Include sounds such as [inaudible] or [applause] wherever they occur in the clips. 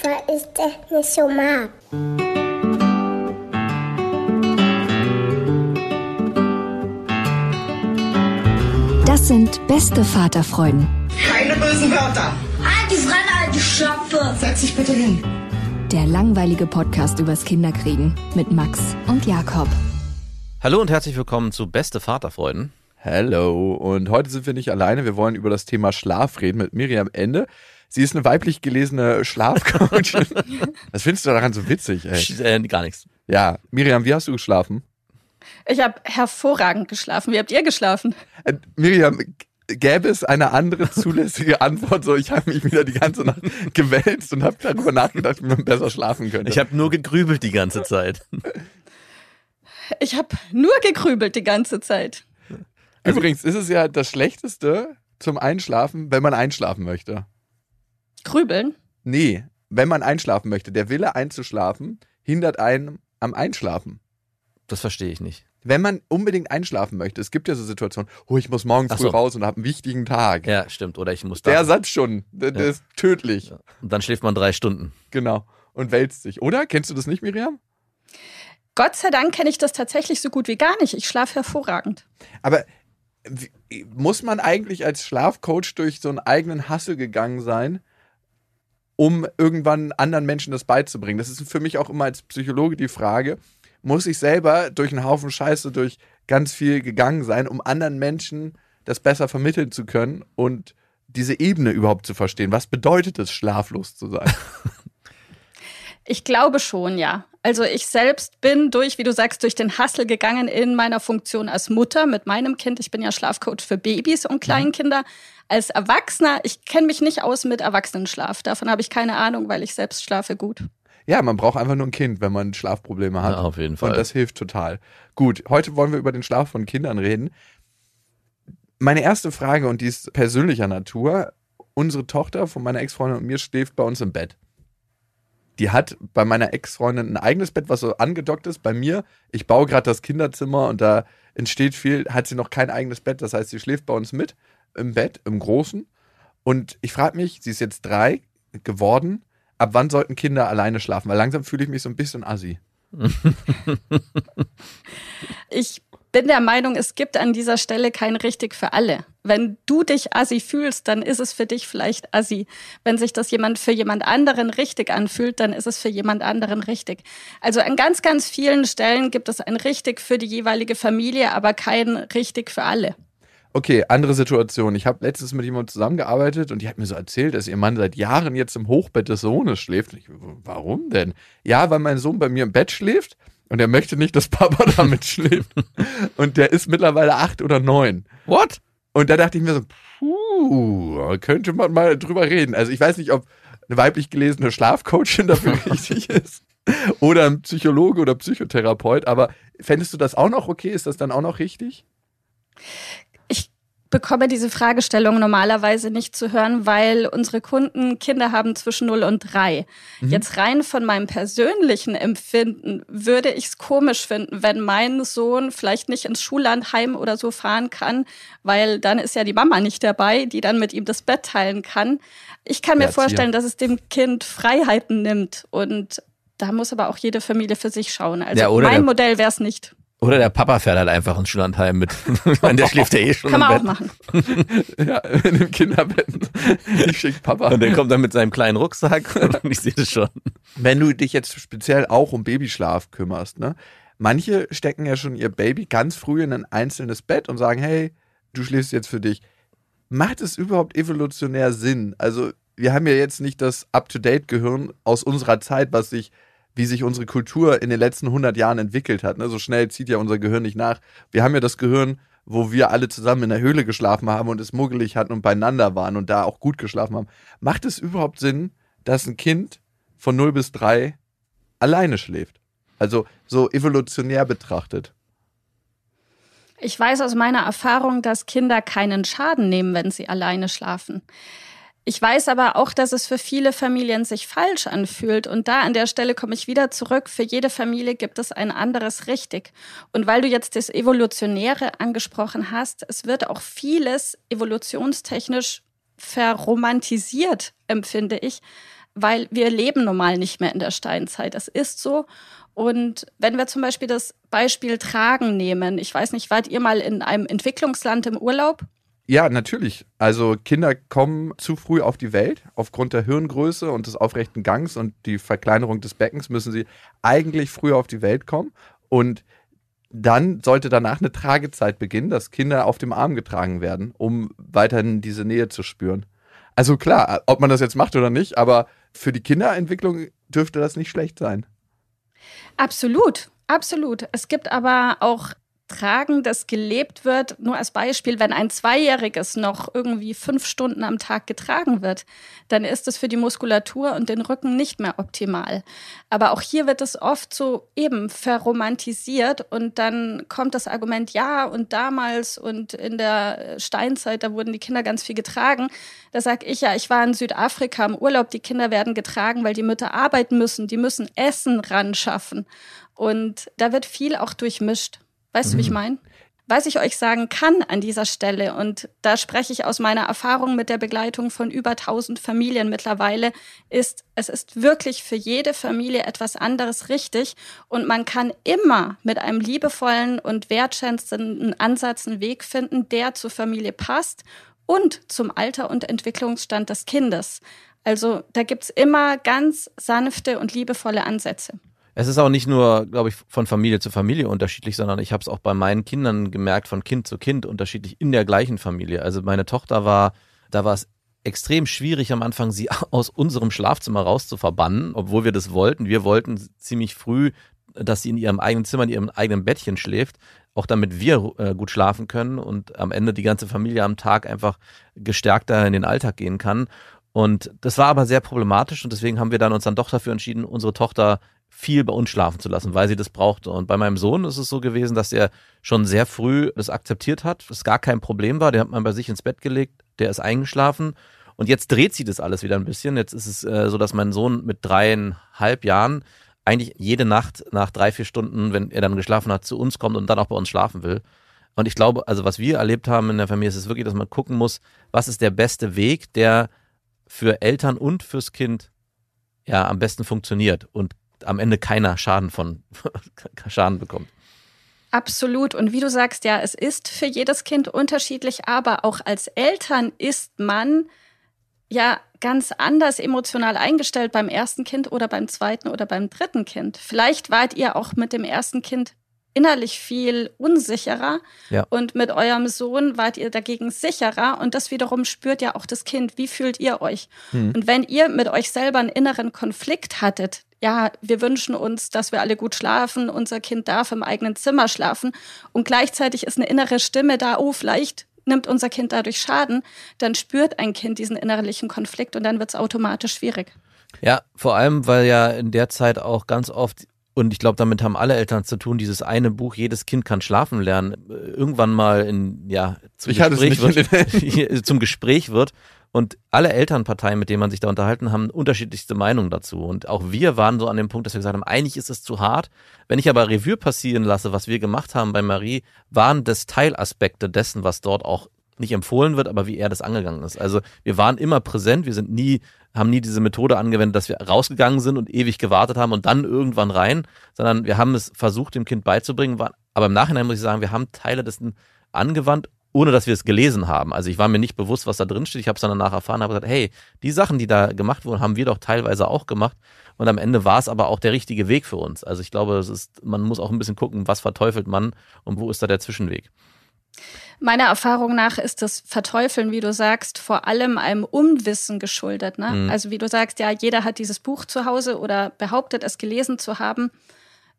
Weil ich das nicht so mag. Das sind beste Vaterfreuden. Keine bösen Wörter. Die Fremde, alte Schöpfe. Setz dich bitte hin. Der langweilige Podcast übers Kinderkriegen mit Max und Jakob. Hallo und herzlich willkommen zu Beste Vaterfreuden. Hallo und heute sind wir nicht alleine. Wir wollen über das Thema Schlaf reden mit Miriam Ende. Sie ist eine weiblich gelesene Schlafcoachin. [laughs] Was findest du daran so witzig? Ey? Äh, gar nichts. Ja, Miriam, wie hast du geschlafen? Ich habe hervorragend geschlafen. Wie habt ihr geschlafen? Äh, Miriam, gäbe es eine andere [laughs] zulässige Antwort? So, ich habe mich wieder die ganze Nacht [laughs] gewälzt und habe darüber nachgedacht, wie man besser schlafen könnte. Ich habe nur gegrübelt die ganze Zeit. Ich habe nur gegrübelt die ganze Zeit. Übrigens ist es ja das Schlechteste zum Einschlafen, wenn man einschlafen möchte. Grübeln? Nee, wenn man einschlafen möchte. Der Wille einzuschlafen hindert einen am Einschlafen. Das verstehe ich nicht. Wenn man unbedingt einschlafen möchte, es gibt ja so Situationen, oh, ich muss morgen früh so. raus und habe einen wichtigen Tag. Ja, stimmt. Oder ich muss da. Der Satz schon, der, der ja. ist tödlich. Ja. Und dann schläft man drei Stunden. Genau. Und wälzt sich. Oder? Kennst du das nicht, Miriam? Gott sei Dank kenne ich das tatsächlich so gut wie gar nicht. Ich schlafe hervorragend. Aber muss man eigentlich als Schlafcoach durch so einen eigenen Hassel gegangen sein, um irgendwann anderen Menschen das beizubringen? Das ist für mich auch immer als Psychologe die Frage, muss ich selber durch einen Haufen Scheiße, durch ganz viel gegangen sein, um anderen Menschen das besser vermitteln zu können und diese Ebene überhaupt zu verstehen? Was bedeutet es, schlaflos zu sein? [laughs] Ich glaube schon, ja. Also ich selbst bin durch, wie du sagst, durch den Hassel gegangen in meiner Funktion als Mutter mit meinem Kind. Ich bin ja Schlafcoach für Babys und Kleinkinder. Als Erwachsener, ich kenne mich nicht aus mit Erwachsenenschlaf. Davon habe ich keine Ahnung, weil ich selbst schlafe gut. Ja, man braucht einfach nur ein Kind, wenn man Schlafprobleme hat. Ja, auf jeden Fall. Und das hilft total. Gut, heute wollen wir über den Schlaf von Kindern reden. Meine erste Frage, und die ist persönlicher Natur. Unsere Tochter von meiner Ex-Freundin und mir schläft bei uns im Bett die hat bei meiner Ex-Freundin ein eigenes Bett, was so angedockt ist. Bei mir, ich baue gerade das Kinderzimmer und da entsteht viel, hat sie noch kein eigenes Bett. Das heißt, sie schläft bei uns mit im Bett, im Großen. Und ich frage mich, sie ist jetzt drei geworden, ab wann sollten Kinder alleine schlafen? Weil langsam fühle ich mich so ein bisschen assi. [laughs] ich bin der Meinung, es gibt an dieser Stelle kein richtig für alle. Wenn du dich assi fühlst, dann ist es für dich vielleicht assi. Wenn sich das jemand für jemand anderen richtig anfühlt, dann ist es für jemand anderen richtig. Also an ganz, ganz vielen Stellen gibt es ein richtig für die jeweilige Familie, aber kein richtig für alle. Okay, andere Situation. Ich habe letztens mit jemandem zusammengearbeitet und die hat mir so erzählt, dass ihr Mann seit Jahren jetzt im Hochbett des Sohnes schläft. Ich, warum denn? Ja, weil mein Sohn bei mir im Bett schläft und er möchte nicht, dass Papa [laughs] damit schläft. Und der ist mittlerweile acht oder neun. What? Und da dachte ich mir so, puh, könnte man mal drüber reden. Also ich weiß nicht, ob eine weiblich gelesene Schlafcoachin dafür [laughs] richtig ist. Oder ein Psychologe oder Psychotherapeut. Aber fändest du das auch noch okay? Ist das dann auch noch richtig? Bekomme diese Fragestellung normalerweise nicht zu hören, weil unsere Kunden Kinder haben zwischen 0 und 3. Mhm. Jetzt rein von meinem persönlichen Empfinden würde ich es komisch finden, wenn mein Sohn vielleicht nicht ins Schullandheim oder so fahren kann, weil dann ist ja die Mama nicht dabei, die dann mit ihm das Bett teilen kann. Ich kann mir vorstellen, dass es dem Kind Freiheiten nimmt und da muss aber auch jede Familie für sich schauen. Also ja, mein Modell wäre es nicht. Oder der Papa fährt halt einfach ins Schullandheim mit. [laughs] Ich meine, der schläft ja eh schon Kann im man auch Bett. machen. [laughs] Ja, in dem Kinderbett. Ich schick Papa. Und der kommt dann mit seinem kleinen Rucksack [laughs] und ich sehe das schon. Wenn du dich jetzt speziell auch um Babyschlaf kümmerst, ne? Manche stecken ja schon ihr Baby ganz früh in ein einzelnes Bett und sagen, hey, du schläfst jetzt für dich. Macht es überhaupt evolutionär Sinn? Also, wir haben ja jetzt nicht das Up-to-Date-Gehirn aus unserer Zeit, was sich, wie sich unsere Kultur in den letzten 100 Jahren entwickelt hat. Ne? So schnell zieht ja unser Gehirn nicht nach. Wir haben ja das Gehirn, wo wir alle zusammen in der Höhle geschlafen haben und es muggelig hatten und beieinander waren und da auch gut geschlafen haben. Macht es überhaupt Sinn, dass ein Kind von 0 bis 3 alleine schläft? Also so evolutionär betrachtet. Ich weiß aus meiner Erfahrung, dass Kinder keinen Schaden nehmen, wenn sie alleine schlafen. Ich weiß aber auch, dass es für viele Familien sich falsch anfühlt. Und da an der Stelle komme ich wieder zurück. Für jede Familie gibt es ein anderes richtig. Und weil du jetzt das Evolutionäre angesprochen hast, es wird auch vieles evolutionstechnisch verromantisiert, empfinde ich, weil wir leben normal nicht mehr in der Steinzeit. Das ist so. Und wenn wir zum Beispiel das Beispiel Tragen nehmen, ich weiß nicht, wart ihr mal in einem Entwicklungsland im Urlaub? Ja, natürlich. Also Kinder kommen zu früh auf die Welt. Aufgrund der Hirngröße und des aufrechten Gangs und die Verkleinerung des Beckens müssen sie eigentlich früher auf die Welt kommen. Und dann sollte danach eine Tragezeit beginnen, dass Kinder auf dem Arm getragen werden, um weiterhin diese Nähe zu spüren. Also klar, ob man das jetzt macht oder nicht, aber für die Kinderentwicklung dürfte das nicht schlecht sein. Absolut, absolut. Es gibt aber auch Tragen, das gelebt wird. Nur als Beispiel, wenn ein Zweijähriges noch irgendwie fünf Stunden am Tag getragen wird, dann ist es für die Muskulatur und den Rücken nicht mehr optimal. Aber auch hier wird es oft so eben verromantisiert und dann kommt das Argument, ja, und damals und in der Steinzeit, da wurden die Kinder ganz viel getragen. Da sage ich ja, ich war in Südafrika im Urlaub, die Kinder werden getragen, weil die Mütter arbeiten müssen, die müssen Essen ran schaffen. Und da wird viel auch durchmischt. Weißt du, wie ich meine? Was ich euch sagen kann an dieser Stelle, und da spreche ich aus meiner Erfahrung mit der Begleitung von über 1000 Familien mittlerweile, ist, es ist wirklich für jede Familie etwas anderes richtig und man kann immer mit einem liebevollen und wertschätzenden Ansatz einen Weg finden, der zur Familie passt und zum Alter und Entwicklungsstand des Kindes. Also da gibt's immer ganz sanfte und liebevolle Ansätze. Es ist auch nicht nur, glaube ich, von Familie zu Familie unterschiedlich, sondern ich habe es auch bei meinen Kindern gemerkt, von Kind zu Kind unterschiedlich in der gleichen Familie. Also meine Tochter war, da war es extrem schwierig am Anfang, sie [laughs] aus unserem Schlafzimmer rauszuverbannen, obwohl wir das wollten. Wir wollten ziemlich früh, dass sie in ihrem eigenen Zimmer, in ihrem eigenen Bettchen schläft, auch damit wir äh, gut schlafen können und am Ende die ganze Familie am Tag einfach gestärkter in den Alltag gehen kann. Und das war aber sehr problematisch und deswegen haben wir dann uns dann doch dafür entschieden, unsere Tochter viel bei uns schlafen zu lassen, weil sie das brauchte. Und bei meinem Sohn ist es so gewesen, dass er schon sehr früh das akzeptiert hat, es gar kein Problem war. Der hat man bei sich ins Bett gelegt, der ist eingeschlafen. Und jetzt dreht sich das alles wieder ein bisschen. Jetzt ist es äh, so, dass mein Sohn mit dreieinhalb Jahren eigentlich jede Nacht nach drei, vier Stunden, wenn er dann geschlafen hat, zu uns kommt und dann auch bei uns schlafen will. Und ich glaube, also was wir erlebt haben in der Familie, ist es wirklich, dass man gucken muss, was ist der beste Weg, der für Eltern und fürs Kind ja am besten funktioniert und am Ende keiner Schaden von [laughs] Schaden bekommt. Absolut. Und wie du sagst, ja, es ist für jedes Kind unterschiedlich, aber auch als Eltern ist man ja ganz anders emotional eingestellt beim ersten Kind oder beim zweiten oder beim dritten Kind. Vielleicht wart ihr auch mit dem ersten Kind innerlich viel unsicherer Ja. und mit eurem Sohn wart ihr dagegen sicherer und das wiederum spürt ja auch das Kind. Wie fühlt ihr euch? Und wenn ihr mit euch selber einen inneren Konflikt hattet, ja, wir wünschen uns, dass wir alle gut schlafen, unser Kind darf im eigenen Zimmer schlafen und gleichzeitig ist eine innere Stimme da, oh, vielleicht nimmt unser Kind dadurch Schaden, dann spürt ein Kind diesen innerlichen Konflikt und dann wird es automatisch schwierig. Ja, vor allem, weil ja in der Zeit auch ganz oft, und ich glaube, damit haben alle Eltern zu tun, dieses eine Buch, jedes Kind kann schlafen lernen, äh, irgendwann mal in, ja, zum Ich Gespräch wird, [laughs] zum Gespräch wird. Und alle Elternparteien, mit denen man sich da unterhalten haben, unterschiedlichste Meinungen dazu. Und auch wir waren so an dem Punkt, dass wir gesagt haben, eigentlich ist es zu hart. Wenn ich aber Revue passieren lasse, was wir gemacht haben bei Marie, waren das Teilaspekte dessen, was dort auch nicht empfohlen wird, aber wie er das angegangen ist. Also wir waren immer präsent, wir sind nie, haben nie diese Methode angewendet, dass wir rausgegangen sind und ewig gewartet haben und dann irgendwann rein, sondern wir haben es versucht, dem Kind beizubringen, aber im Nachhinein muss ich sagen, wir haben Teile dessen angewandt, ohne dass wir es gelesen haben. Also ich war mir nicht bewusst, was da drin steht. Ich habe es dann danach erfahren, habe gesagt, hey, die Sachen, die da gemacht wurden, haben wir doch teilweise auch gemacht. Und am Ende war es aber auch der richtige Weg für uns. Also ich glaube, es ist, man muss auch ein bisschen gucken, was verteufelt man und wo ist da der Zwischenweg. Meiner Erfahrung nach ist das Verteufeln, wie du sagst, vor allem einem Unwissen geschuldet. Ne? Mhm. Also wie du sagst, ja, jeder hat dieses Buch zu Hause oder behauptet, es gelesen zu haben.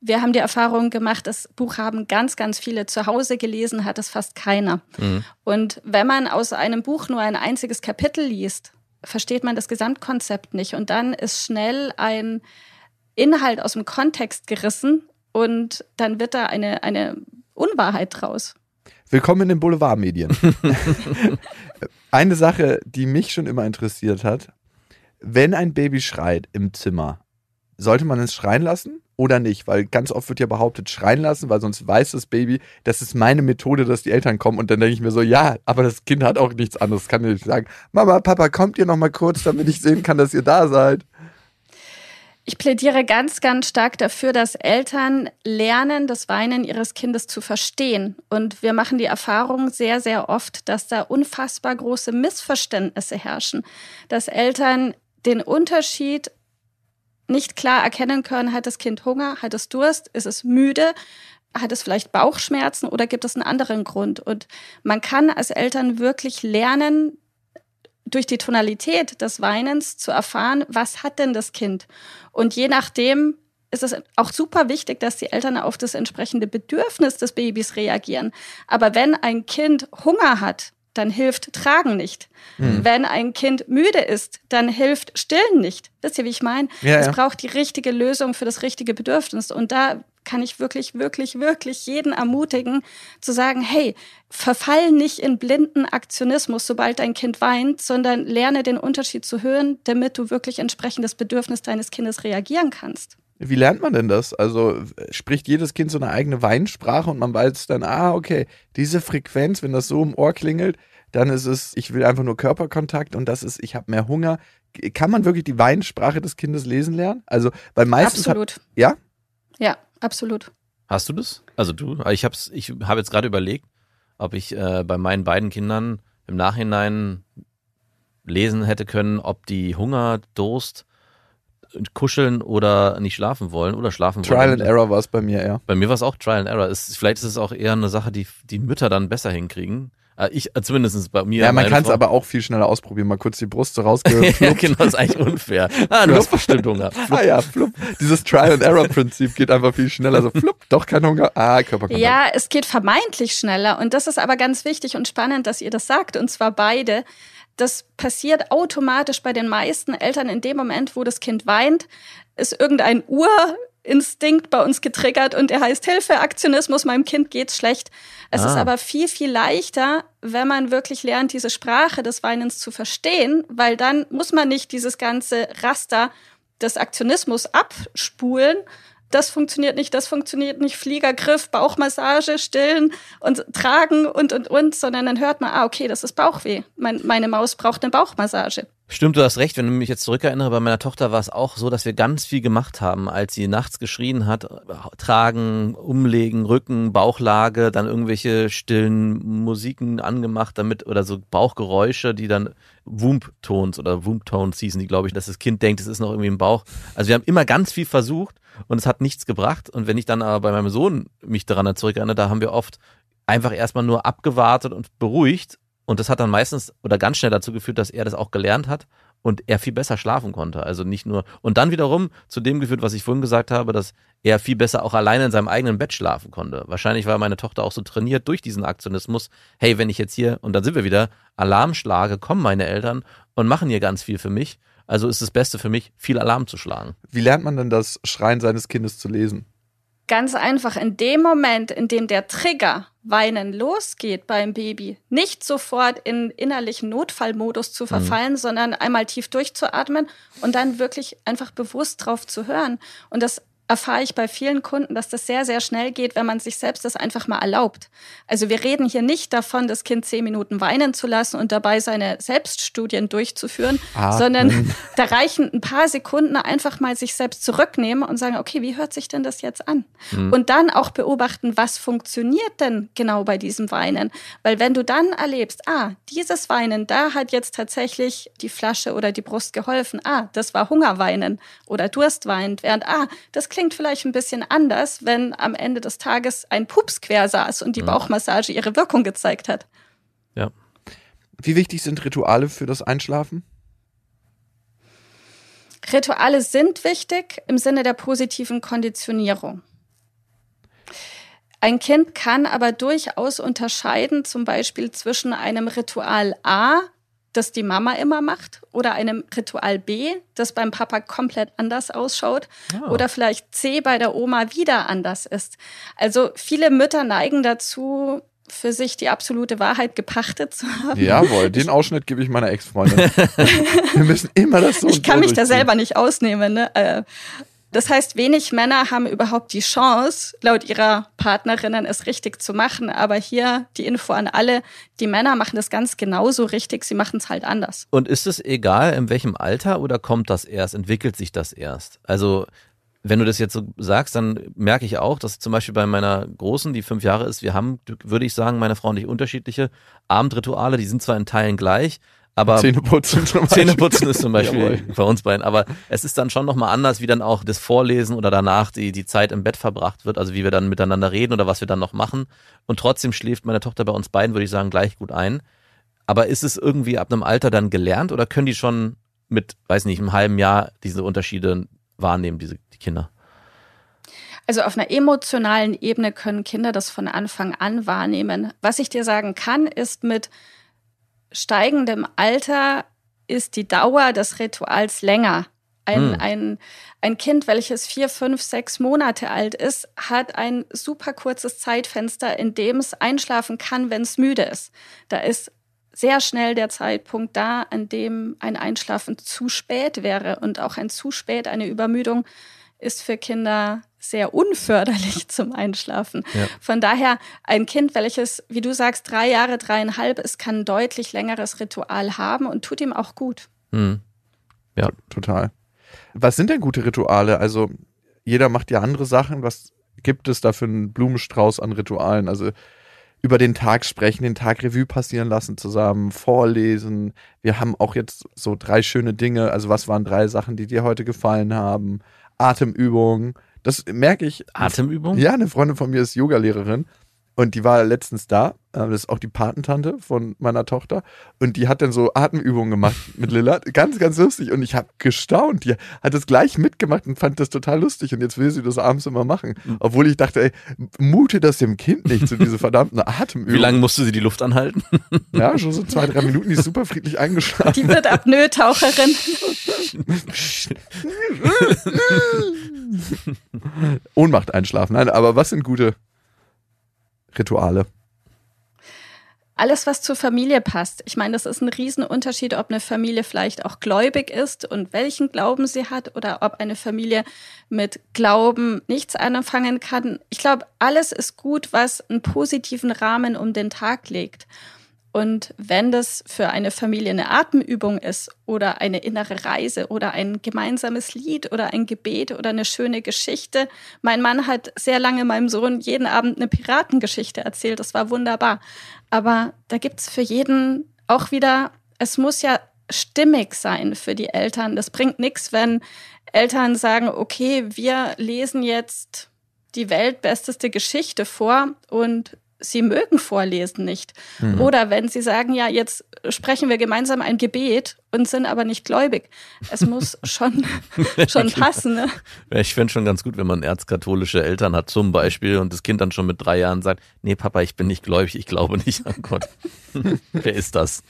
Wir haben die Erfahrung gemacht, das Buch haben ganz, ganz viele zu Hause gelesen, hat es fast keiner. Mhm. Und wenn man aus einem Buch nur ein einziges Kapitel liest, versteht man das Gesamtkonzept nicht. Und dann ist schnell ein Inhalt aus dem Kontext gerissen und dann wird da eine, eine Unwahrheit draus. Willkommen in den Boulevardmedien. [laughs] Eine Sache, die mich schon immer interessiert hat, wenn ein Baby schreit im Zimmer, sollte man es schreien lassen oder nicht? Weil ganz oft wird ja behauptet, schreien lassen, weil sonst weiß das Baby, das ist meine Methode, dass die Eltern kommen. Und dann denke ich mir so, ja, aber das Kind hat auch nichts anderes. Kann ich nicht sagen, Mama, Papa, kommt ihr noch mal kurz, damit ich sehen kann, dass ihr da seid. Ich plädiere ganz, ganz stark dafür, dass Eltern lernen, das Weinen ihres Kindes zu verstehen. Und wir machen die Erfahrung sehr, sehr oft, dass da unfassbar große Missverständnisse herrschen, dass Eltern den Unterschied nicht klar erkennen können, hat das Kind Hunger, hat es Durst, ist es müde, hat es vielleicht Bauchschmerzen oder gibt es einen anderen Grund? Und man kann als Eltern wirklich lernen, durch die Tonalität des Weinens zu erfahren, was hat denn das Kind? Und je nachdem ist es auch super wichtig, dass die Eltern auf das entsprechende Bedürfnis des Babys reagieren. Aber wenn ein Kind Hunger hat, dann hilft Tragen nicht. Mhm. Wenn ein Kind müde ist, dann hilft Stillen nicht. Wisst ihr, wie ich meine? Ja, es ja. braucht die richtige Lösung für das richtige Bedürfnis. Und da kann ich wirklich, wirklich, wirklich jeden ermutigen, zu sagen, hey, verfall nicht in blinden Aktionismus, sobald dein Kind weint, sondern lerne den Unterschied zu hören, damit du wirklich entsprechend das Bedürfnis deines Kindes reagieren kannst. Wie lernt man denn das? Also spricht jedes Kind so eine eigene Weinsprache und man weiß dann, ah, okay, diese Frequenz, wenn das so im Ohr klingelt, dann ist es, ich will einfach nur Körperkontakt und das ist, ich habe mehr Hunger. Kann man wirklich die Weinsprache des Kindes lesen lernen? Also, weil meistens. Absolut. Hat, ja? Ja, absolut. Hast du das? Also du? Ich habe ich hab jetzt gerade überlegt, ob ich äh, bei meinen beiden Kindern im Nachhinein lesen hätte können, ob die Hunger, Durst, kuscheln oder nicht schlafen wollen oder schlafen Trial wollen. Trial and Error war es bei mir, ja. Bei mir war es auch Trial and Error. Ist, vielleicht ist es auch eher eine Sache, die die Mütter dann besser hinkriegen. Äh, ich, äh, zumindest bei mir. Ja, man kann es aber auch viel schneller ausprobieren. Mal kurz die Brust so [laughs] rausgehört. ja, genau, das ist eigentlich unfair. Ah, du hast bestimmt Hunger. Flupp. [laughs] Ah ja, flupp. Dieses Trial-and-Error-Prinzip geht einfach viel schneller. So flupp, doch kein Hunger. Ah, Körperkontakt. Ja, es geht vermeintlich schneller. Und das ist aber ganz wichtig und spannend, dass ihr das sagt. Und zwar beide. Das passiert automatisch bei den meisten Eltern in dem Moment, wo das Kind weint, ist irgendein Uhr Instinkt bei uns getriggert und der heißt Hilfe, Aktionismus, meinem Kind geht's schlecht. Es ah. ist aber viel, viel leichter, wenn man wirklich lernt, diese Sprache des Weinens zu verstehen, weil dann muss man nicht dieses ganze Raster des Aktionismus abspulen, das funktioniert nicht, das funktioniert nicht, Fliegergriff, Bauchmassage, stillen und tragen und, und, und, sondern dann hört man, ah, okay, das ist Bauchweh. Mein, meine Maus braucht eine Bauchmassage. Stimmt, du hast recht. Wenn du mich jetzt zurückerinnere, bei meiner Tochter war es auch so, dass wir ganz viel gemacht haben, als sie nachts geschrien hat. Tragen, umlegen, Rücken, Bauchlage, dann irgendwelche stillen Musiken angemacht, damit, oder so Bauchgeräusche, die dann Wump-Tones oder Wump-Tones hießen die, glaube ich, dass das Kind denkt, es ist noch irgendwie im Bauch. Also wir haben immer ganz viel versucht und es hat nichts gebracht. Und wenn ich dann aber bei meinem Sohn mich daran zurückerinnere, da haben wir oft einfach erstmal nur abgewartet und beruhigt. Und das hat dann meistens oder ganz schnell dazu geführt, dass er das auch gelernt hat und er viel besser schlafen konnte. Also nicht nur, und dann wiederum zu dem geführt, was ich vorhin gesagt habe, dass er viel besser auch alleine in seinem eigenen Bett schlafen konnte. Wahrscheinlich war meine Tochter auch so trainiert durch diesen Aktionismus. Hey, wenn ich jetzt hier, und dann sind wir wieder, Alarm schlage, kommen meine Eltern und machen hier ganz viel für mich. Also ist das Beste für mich, viel Alarm zu schlagen. Wie lernt man denn das Schreien seines Kindes zu lesen? Ganz einfach, in dem Moment, in dem der Trigger Weinen losgeht beim Baby, nicht sofort in innerlichen Notfallmodus zu mhm. verfallen, mhm. sondern einmal tief durchzuatmen und dann wirklich einfach bewusst drauf zu hören. Und das erfahre ich bei vielen Kunden, dass das sehr, sehr schnell geht, wenn man sich selbst das einfach mal erlaubt. Also wir reden hier nicht davon, das Kind zehn Minuten weinen zu lassen und dabei seine Selbststudien durchzuführen, Atmen. sondern [laughs] da reichen ein paar Sekunden einfach mal sich selbst zurücknehmen und sagen, okay, wie hört sich denn das jetzt an? Und dann auch beobachten, was funktioniert denn genau bei diesem Weinen? Weil wenn du dann erlebst, ah, dieses Weinen, da hat jetzt tatsächlich die Flasche oder die Brust geholfen. Ah, das war Hungerweinen oder Durstwein. Während, ah, das klingt vielleicht ein bisschen anders, wenn am Ende des Tages ein Pups quer saß und die Bauchmassage ihre Wirkung gezeigt hat. Ja. Wie wichtig sind Rituale für das Einschlafen? Rituale sind wichtig im Sinne der positiven Konditionierung. Ein Kind kann aber durchaus unterscheiden, zum Beispiel zwischen einem Ritual A, das die Mama immer macht, oder einem Ritual B, das beim Papa komplett anders ausschaut, Ah. oder vielleicht C bei der Oma wieder anders ist. Also viele Mütter neigen dazu, für sich die absolute Wahrheit gepachtet zu haben. Jawohl, den Ausschnitt gebe ich meiner Ex-Freundin. [laughs] Wir müssen immer das so ich kann mich da selber nicht ausnehmen. Ne? Das heißt, wenig Männer haben überhaupt die Chance, laut ihrer Partnerinnen es richtig zu machen. Aber hier die Info an alle, die Männer machen das ganz genauso richtig, sie machen es halt anders. Und ist es egal, in welchem Alter oder kommt das erst, entwickelt sich das erst? Also, wenn du das jetzt so sagst, dann merke ich auch, dass zum Beispiel bei meiner Großen, die fünf Jahre ist, wir haben, würde ich sagen, meine Frau und ich unterschiedliche Abendrituale, die sind zwar in Teilen gleich, aber Zähneputzen zum Beispiel. Zähneputzen ist zum [laughs] Beispiel bei uns beiden, aber es ist dann schon nochmal anders, wie dann auch das Vorlesen oder danach die, die Zeit im Bett verbracht wird, also wie wir dann miteinander reden oder was wir dann noch machen. Und trotzdem schläft meine Tochter bei uns beiden, würde ich sagen, gleich gut ein. Aber ist es irgendwie ab einem Alter dann gelernt oder können die schon mit, weiß nicht, einem halben Jahr diese Unterschiede wahrnehmen, diese die Kinder? Also auf einer emotionalen Ebene können Kinder das von Anfang an wahrnehmen. Was ich dir sagen kann, ist mit steigendem Alter ist die Dauer des Rituals länger. Ein, Hm. ein, ein Kind, welches vier, fünf, sechs Monate alt ist, hat ein super kurzes Zeitfenster, in dem es einschlafen kann, wenn es müde ist. Da ist sehr schnell der Zeitpunkt da, an dem ein Einschlafen zu spät wäre. Und auch ein zu spät, eine Übermüdung, ist für Kinder sehr unförderlich zum Einschlafen. Ja. Von daher ein Kind, welches, wie du sagst, drei Jahre, dreieinhalb ist, kann ein deutlich längeres Ritual haben und tut ihm auch gut. Hm. Total. Was sind denn gute Rituale? Also, jeder macht ja andere Sachen. Was gibt es da für einen Blumenstrauß an Ritualen? Also, über den Tag sprechen, den Tag Revue passieren lassen zusammen, vorlesen. Wir haben auch jetzt so drei schöne Dinge. Also, was waren drei Sachen, die dir heute gefallen haben? Atemübungen. Das merke ich. Atemübung? Ja, eine Freundin von mir ist Yogalehrerin und die war letztens da. Äh, Das ist auch die Patentante von meiner Tochter. Und die hat dann so Atemübungen gemacht mit Lilla. Ganz, ganz lustig. Und ich habe gestaunt. Die hat das gleich mitgemacht und fand das total lustig. Und jetzt will sie das abends immer machen. Obwohl ich dachte, ey, mute das dem Kind nicht zu diese verdammten Atemübungen. Wie lange musste sie die Luft anhalten? [laughs] Ja, schon so zwei, drei Minuten. Die ist super friedlich eingeschlafen. Die wird Apnoe-Taucherin. [laughs] Ohnmacht einschlafen. Nein, aber was sind gute Rituale? Alles, was zur Familie passt. Ich meine, das ist ein Riesenunterschied, ob eine Familie vielleicht auch gläubig ist und welchen Glauben sie hat oder ob eine Familie mit Glauben nichts anfangen kann. Ich glaube, alles ist gut, was einen positiven Rahmen um den Tag legt. Und wenn das für eine Familie eine Atemübung ist oder eine innere Reise oder ein gemeinsames Lied oder ein Gebet oder eine schöne Geschichte. Mein Mann hat sehr lange meinem Sohn jeden Abend eine Piratengeschichte erzählt. Das war wunderbar. Aber da gibt's für jeden auch wieder, es muss ja stimmig sein für die Eltern. Das bringt nichts, wenn Eltern sagen, okay, wir lesen jetzt die weltbesteste Geschichte vor und sie mögen vorlesen nicht. Oder wenn sie sagen, ja, jetzt sprechen wir gemeinsam ein Gebet und sind aber nicht gläubig. Es muss [laughs] schon, [laughs] schon passen. Ne? Ich fände schon ganz gut, wenn man erzkatholische Eltern hat, zum Beispiel, und das Kind dann schon mit drei Jahren sagt, nee, Papa, ich bin nicht gläubig, ich glaube nicht an Gott. [laughs] Wer ist das?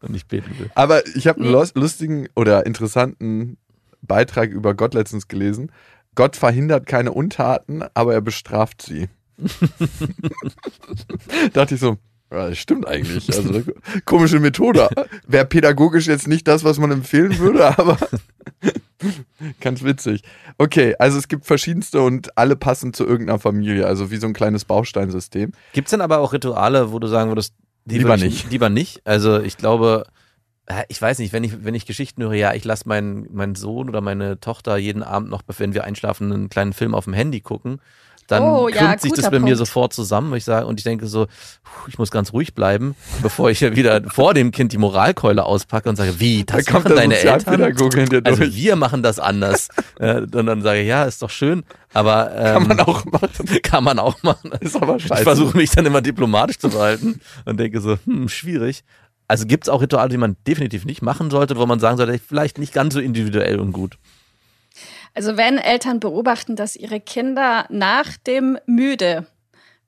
Und ich beten will. Aber ich habe einen Nee. lus- lustigen oder interessanten Beitrag über Gott letztens gelesen. Gott verhindert keine Untaten, aber er bestraft sie. [laughs] Dachte ich so, ja, das stimmt eigentlich. Also komische Methode. Wäre pädagogisch jetzt nicht das, was man empfehlen würde, [laughs] aber [laughs] ganz witzig. Okay, also es gibt verschiedenste und alle passen zu irgendeiner Familie, also wie so ein kleines Bausteinsystem. Gibt es denn aber auch Rituale, wo du sagen würdest, Lieber nicht. Lieber nicht. Also ich glaube, ich weiß nicht, wenn ich, wenn ich Geschichten höre, ja, ich lasse meinen, meinen Sohn oder meine Tochter jeden Abend noch, wenn wir einschlafen, einen kleinen Film auf dem Handy gucken, dann Oh, ja, krümmt sich das bei mir Punkt. sofort zusammen. Ich sage, und ich denke so, ich muss ganz ruhig bleiben, bevor ich ja wieder [laughs] vor dem Kind die Moralkeule auspacke und sage, wie, das da kommt machen deine Eltern? Also wir machen das anders. [laughs] Äh, und dann sage ich, ja, ist doch schön, aber ähm, Kann man auch machen. [laughs] kann man auch machen. Ist aber scheiße. Ich versuche mich dann immer diplomatisch zu verhalten und denke so, hm, schwierig. Also gibt es auch Rituale, die man definitiv nicht machen sollte, wo man sagen sollte, vielleicht nicht ganz so individuell und gut. Also wenn Eltern beobachten, dass ihre Kinder nach dem Müde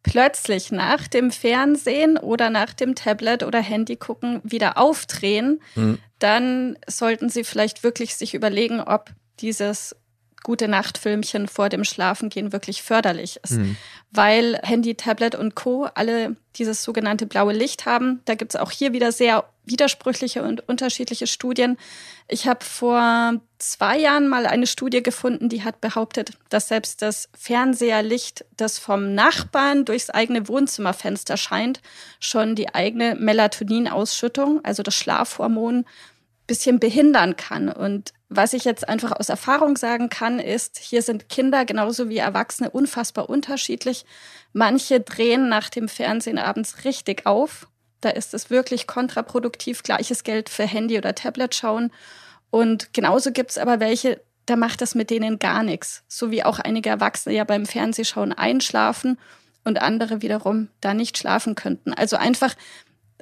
plötzlich nach dem Fernsehen oder nach dem Tablet oder Handy gucken wieder aufdrehen, Hm. dann sollten sie vielleicht wirklich sich überlegen, ob dieses gute Nachtfilmchen vor dem Schlafengehen wirklich förderlich ist. Weil Handy, Tablet und Co. alle dieses sogenannte blaue Licht haben. Da gibt es auch hier wieder sehr widersprüchliche und unterschiedliche Studien. Ich habe vor zwei Jahren mal eine Studie gefunden, die hat behauptet, dass selbst das Fernseherlicht, das vom Nachbarn durchs eigene Wohnzimmerfenster scheint, schon die eigene Melatoninausschüttung, also das Schlafhormon, bisschen behindern kann. Und was ich jetzt einfach aus Erfahrung sagen kann, ist, hier sind Kinder genauso wie Erwachsene unfassbar unterschiedlich. Manche drehen nach dem Fernsehen abends richtig auf. Da ist es wirklich kontraproduktiv. Gleiches Geld für Handy oder Tablet schauen. Und genauso gibt es aber welche, da macht das mit denen gar nichts. So wie auch einige Erwachsene ja beim Fernsehschauen einschlafen und andere wiederum da nicht schlafen könnten. Also einfach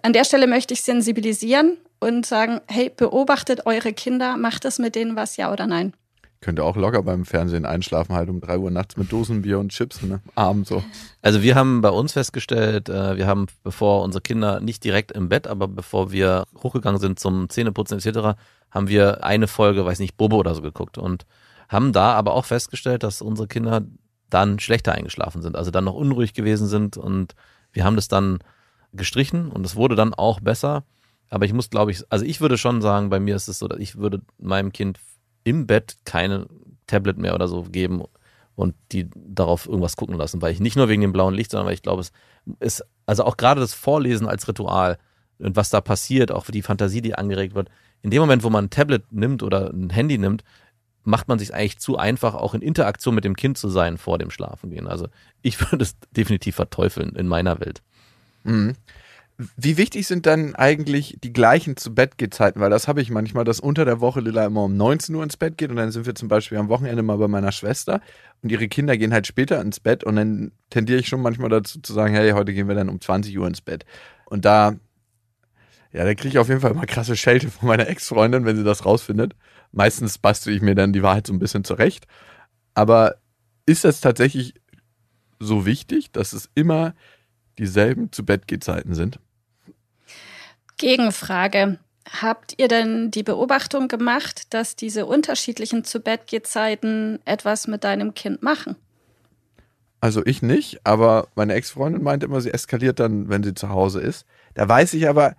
an der Stelle möchte ich sensibilisieren und sagen, hey, beobachtet eure Kinder, macht es mit denen was, ja oder nein? Könnte auch locker beim Fernsehen einschlafen, halt um 3 Uhr nachts mit Dosenbier und Chips, ne? Abend so. Also wir haben bei uns festgestellt, äh, wir haben, bevor unsere Kinder nicht direkt im Bett, aber bevor wir hochgegangen sind zum Zähneputzen etc., haben wir eine Folge, weiß nicht, Bobo oder so geguckt und haben da aber auch festgestellt, dass unsere Kinder dann schlechter eingeschlafen sind, also dann noch unruhig gewesen sind und wir haben das dann gestrichen und es wurde dann auch besser. Aber ich muss, glaube ich, also ich würde schon sagen, bei mir ist es so, dass ich würde meinem Kind im Bett keine Tablet mehr oder so geben und die darauf irgendwas gucken lassen, weil ich nicht nur wegen dem blauen Licht, sondern weil ich glaube, es ist, also auch gerade das Vorlesen als Ritual und was da passiert, auch für die Fantasie, die angeregt wird, in dem Moment, wo man ein Tablet nimmt oder ein Handy nimmt, macht man sich eigentlich zu einfach, auch in Interaktion mit dem Kind zu sein vor dem Schlafengehen. Also ich [laughs] würde es definitiv verteufeln in meiner Welt. Mhm. Wie wichtig sind dann eigentlich die gleichen zu Bett Zeiten? Weil das habe ich manchmal, dass unter der Woche Lilla immer um 19 Uhr ins Bett geht und dann sind wir zum Beispiel am Wochenende mal bei meiner Schwester und ihre Kinder gehen halt später ins Bett und dann tendiere ich schon manchmal dazu zu sagen, hey, heute gehen wir dann um 20 Uhr ins Bett. Und da, ja, da kriege ich auf jeden Fall immer krasse Schelte von meiner Ex-Freundin, wenn sie das rausfindet. Meistens bastel ich mir dann die Wahrheit so ein bisschen zurecht. Aber ist das tatsächlich so wichtig, dass es immer dieselben zu Bett Zeiten sind? Gegenfrage. Habt ihr denn die Beobachtung gemacht, dass diese unterschiedlichen zu Bett Zeiten etwas mit deinem Kind machen? Also ich nicht, aber meine Ex-Freundin meint immer, sie eskaliert dann, wenn sie zu Hause ist. Da weiß ich aber,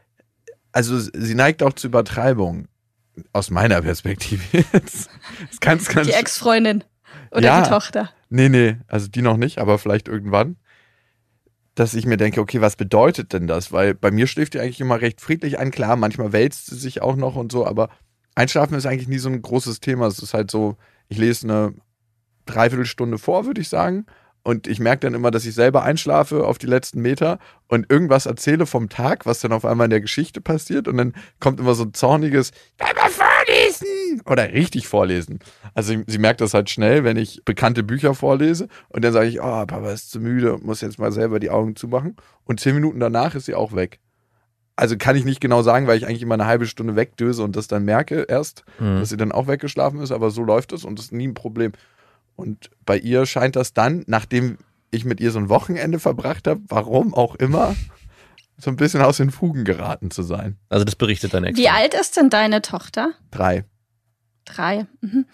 also sie neigt auch zu Übertreibung. Aus meiner Perspektive jetzt. Das es ganz Die Ex-Freundin oder Ja. die Tochter? Nee, nee, also die noch nicht, aber vielleicht irgendwann. Dass ich mir denke, okay, was bedeutet denn das? Weil bei mir schläft die eigentlich immer recht friedlich ein. Klar, manchmal wälzt sie sich auch noch und so, aber Einschlafen ist eigentlich nie so ein großes Thema. Es ist halt so, ich lese eine Dreiviertelstunde vor, würde ich sagen. Und ich merke dann immer, dass ich selber einschlafe auf die letzten Meter und irgendwas erzähle vom Tag, was dann auf einmal in der Geschichte passiert. Und dann kommt immer so ein zorniges, "Will mal vorlesen! Oder richtig vorlesen. Also sie, sie merkt das halt schnell, wenn ich bekannte Bücher vorlese. Und dann sage ich, oh, Papa ist zu müde, muss jetzt mal selber die Augen zumachen. Und zehn Minuten danach ist sie auch weg. Also kann ich nicht genau sagen, weil ich eigentlich immer eine halbe Stunde wegdöse und das dann merke erst, Mhm. dass sie dann auch weggeschlafen ist. Aber so läuft es und das ist nie ein Problem. Und bei ihr scheint das dann, nachdem ich mit ihr so ein Wochenende verbracht habe, warum auch immer, so ein bisschen aus den Fugen geraten zu sein. Also das berichtet deine Ex. Wie alt ist denn deine Tochter? Drei. Drei. Mhm.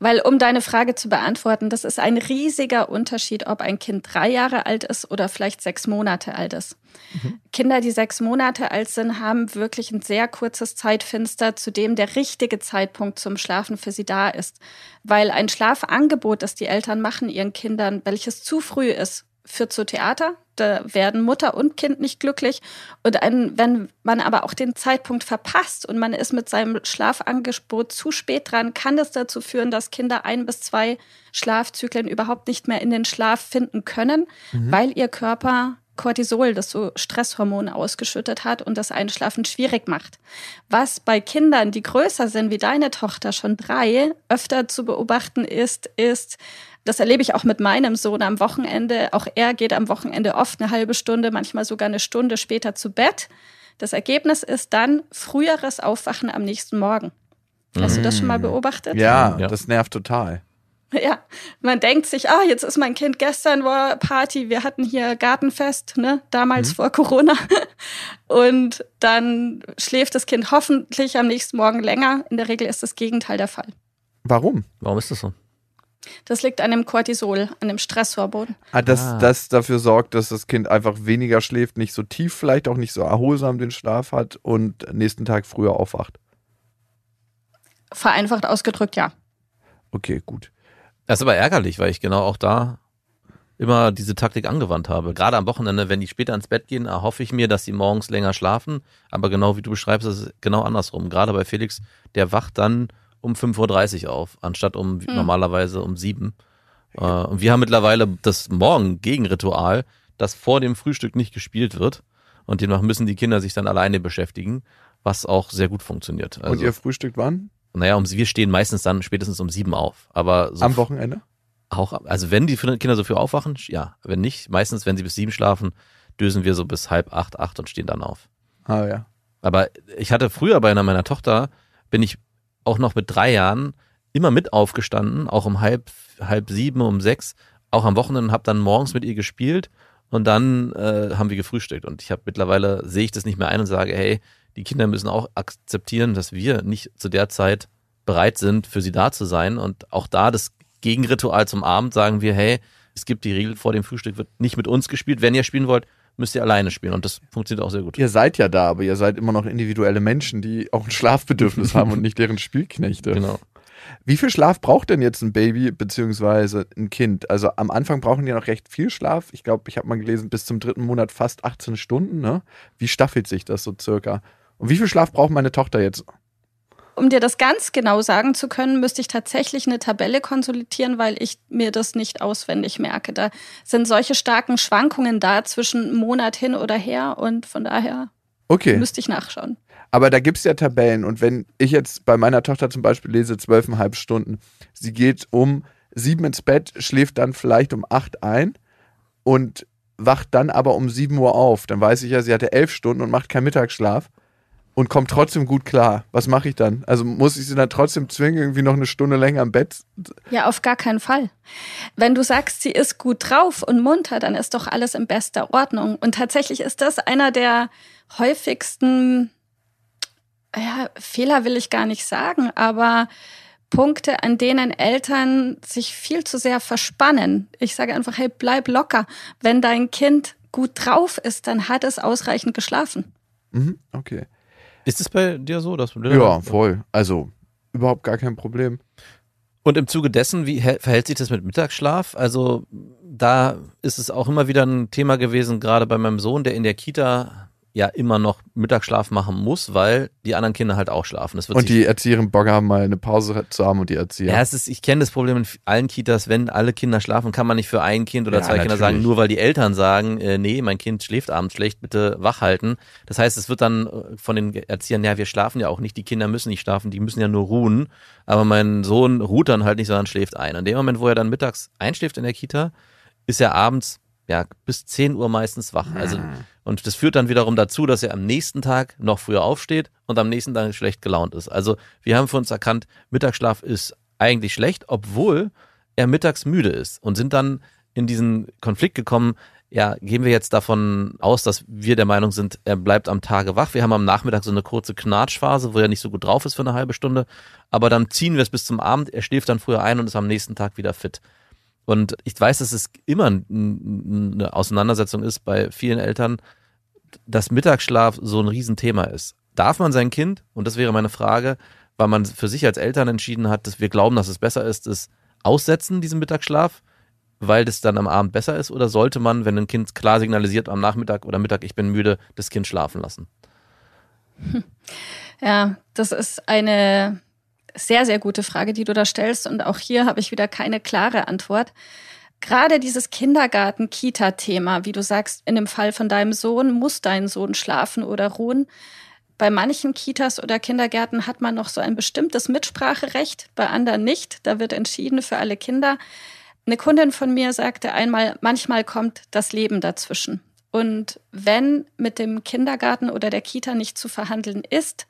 Weil, um deine Frage zu beantworten, das ist ein riesiger Unterschied, ob ein Kind drei Jahre alt ist oder vielleicht sechs Monate alt ist. Mhm. Kinder, die sechs Monate alt sind, haben wirklich ein sehr kurzes Zeitfenster, zu dem der richtige Zeitpunkt zum Schlafen für sie da ist. Weil ein Schlafangebot, das die Eltern machen ihren Kindern, welches zu früh ist, führt zu Theater. Da werden Mutter und Kind nicht glücklich. Und ein, wenn man aber auch den Zeitpunkt verpasst und man ist mit seinem Schlafangebot zu spät dran, kann das dazu führen, dass Kinder ein bis zwei Schlafzyklen überhaupt nicht mehr in den Schlaf finden können, mhm. weil ihr Körper Cortisol, das so Stresshormon ausgeschüttet hat und das Einschlafen schwierig macht. Was bei Kindern, die größer sind wie deine Tochter, schon drei, öfter zu beobachten ist, ist, das erlebe ich auch mit meinem Sohn am Wochenende. Auch er geht am Wochenende oft eine halbe Stunde, manchmal sogar eine Stunde später zu Bett. Das Ergebnis ist dann früheres Aufwachen am nächsten Morgen. Hast du das schon mal mm. beobachtet? Ja, ja, das nervt total. [laughs] Ja, man denkt sich, ah, jetzt ist mein Kind gestern war Party, wir hatten hier Gartenfest, ne, damals mhm. vor Corona. [laughs] Und dann schläft das Kind hoffentlich am nächsten Morgen länger. In der Regel ist das Gegenteil der Fall. Warum? Warum ist das so? Das liegt an dem Cortisol, an dem Stresshormon. Ah, dass ah. das dafür sorgt, dass das Kind einfach weniger schläft, nicht so tief, vielleicht auch nicht so erholsam den Schlaf hat und nächsten Tag früher aufwacht. Vereinfacht ausgedrückt, ja. Okay, gut. Das ist aber ärgerlich, weil ich genau auch da immer diese Taktik angewandt habe. Gerade am Wochenende, wenn die später ins Bett gehen, erhoffe ich mir, dass sie morgens länger schlafen. Aber genau wie du beschreibst, ist es genau andersrum. Gerade bei Felix, der wacht dann um 5.30 Uhr auf, anstatt um hm. normalerweise um 7. Äh, und wir haben mittlerweile das Morgen-Gegenritual, das vor dem Frühstück nicht gespielt wird. Und demnach müssen die Kinder sich dann alleine beschäftigen, was auch sehr gut funktioniert. Also, und ihr frühstückt wann? Naja, um, wir stehen meistens dann spätestens um sieben auf. Aber so Am Wochenende? Auch, also wenn die Kinder so früh aufwachen, ja. Wenn nicht, meistens, wenn sie bis sieben schlafen, dösen wir so bis halb acht, acht und stehen dann auf. Ah, ja. Aber ich hatte früher bei einer meiner Tochter, bin ich auch noch mit drei Jahren immer mit aufgestanden, auch um halb, halb sieben, um sechs, auch am Wochenende habe dann morgens mit ihr gespielt und dann äh, haben wir gefrühstückt. Und ich habe mittlerweile sehe ich das nicht mehr ein und sage, hey, die Kinder müssen auch akzeptieren, dass wir nicht zu der Zeit bereit sind, für sie da zu sein. Und auch da das Gegenritual zum Abend sagen wir, hey, es gibt die Regel, vor dem Frühstück wird nicht mit uns gespielt. Wenn ihr spielen wollt, müsst ihr alleine spielen und das funktioniert auch sehr gut. Ihr seid ja da, aber ihr seid immer noch individuelle Menschen, die auch ein Schlafbedürfnis [laughs] haben und nicht deren Spielknechte. Genau. Wie viel Schlaf braucht denn jetzt ein Baby bzw. ein Kind? Also am Anfang brauchen die noch recht viel Schlaf. Ich glaube, ich habe mal gelesen, bis zum dritten Monat fast 18 Stunden. Ne? Wie staffelt sich das so circa? Und wie viel Schlaf braucht meine Tochter jetzt? Um dir das ganz genau sagen zu können, müsste ich tatsächlich eine Tabelle konsolidieren, weil ich mir das nicht auswendig merke. Da sind solche starken Schwankungen da zwischen Monat hin oder her und von daher okay. müsste ich nachschauen. Aber da gibt es ja Tabellen und wenn ich jetzt bei meiner Tochter zum Beispiel lese zwölfeinhalb Stunden, sie geht um sieben ins Bett, schläft dann vielleicht um acht ein und wacht dann aber um sieben Uhr auf, dann weiß ich ja, sie hatte elf Stunden und macht keinen Mittagsschlaf und kommt trotzdem gut klar. Was mache ich dann? Also muss ich sie dann trotzdem zwingen, irgendwie noch eine Stunde länger im Bett? Ja, auf gar keinen Fall. Wenn du sagst, sie ist gut drauf und munter, dann ist doch alles in bester Ordnung. Und tatsächlich ist das einer der häufigsten, ja, Fehler will ich gar nicht sagen, aber Punkte, an denen Eltern sich viel zu sehr verspannen. Ich sage einfach, hey, bleib locker. Wenn dein Kind gut drauf ist, dann hat es ausreichend geschlafen. Mhm, okay. Ist es bei dir so? Dass ja, voll. Also überhaupt gar kein Problem. Und im Zuge dessen, wie verhält sich das mit Mittagsschlaf? Also da ist es auch immer wieder ein Thema gewesen, gerade bei meinem Sohn, der in der Kita ja immer noch Mittagsschlaf machen muss, weil die anderen Kinder halt auch schlafen. und die Erzieherin Bock haben, mal eine Pause zu haben und die Erzieher. Ja, es ist, ich kenne das Problem in allen Kitas, wenn alle Kinder schlafen, kann man nicht für ein Kind oder ja, zwei natürlich. Kinder sagen, nur weil die Eltern sagen, äh, nee, mein Kind schläft abends schlecht, bitte wach halten. Das heißt, es wird dann äh, von den Erziehern, ja, wir schlafen ja auch nicht, die Kinder müssen nicht schlafen, die müssen ja nur ruhen. Aber mein Sohn ruht dann halt nicht, sondern schläft ein. In dem Moment, wo er dann mittags einschläft in der Kita, ist er abends ja, bis 10 Uhr meistens wach. Also, ah. und das führt dann wiederum dazu, dass er am nächsten Tag noch früher aufsteht und am nächsten Tag schlecht gelaunt ist. Also, wir haben für uns erkannt, Mittagsschlaf ist eigentlich schlecht, obwohl er mittags müde ist und sind dann in diesen Konflikt gekommen, ja, gehen wir jetzt davon aus, dass wir der Meinung sind, er bleibt am Tage wach. Wir haben am Nachmittag so eine kurze Knatschphase, wo er nicht so gut drauf ist für eine halbe Stunde. Aber dann ziehen wir es bis zum Abend. Er schläft dann früher ein und ist am nächsten Tag wieder fit. Und ich weiß, dass es immer eine Auseinandersetzung ist bei vielen Eltern, dass Mittagsschlaf so ein Riesenthema ist. Darf man sein Kind, und das wäre meine Frage, weil man für sich als Eltern entschieden hat, dass wir glauben, dass es besser ist, es aussetzen, diesen Mittagsschlaf? weil das dann am Abend besser ist? Oder sollte man, wenn ein Kind klar signalisiert am Nachmittag oder Mittag, ich bin müde, das Kind schlafen lassen? Ja, das ist eine sehr, sehr gute Frage, die du da stellst. Und auch hier habe ich wieder keine klare Antwort. Gerade dieses Kindergarten-Kita-Thema, wie du sagst, in dem Fall von deinem Sohn, muss dein Sohn schlafen oder ruhen. Bei manchen Kitas oder Kindergärten hat man noch so ein bestimmtes Mitspracherecht, bei anderen nicht. Da wird entschieden für alle Kinder. Eine Kundin von mir sagte einmal, manchmal kommt das Leben dazwischen. Und wenn mit dem Kindergarten oder der Kita nicht zu verhandeln ist,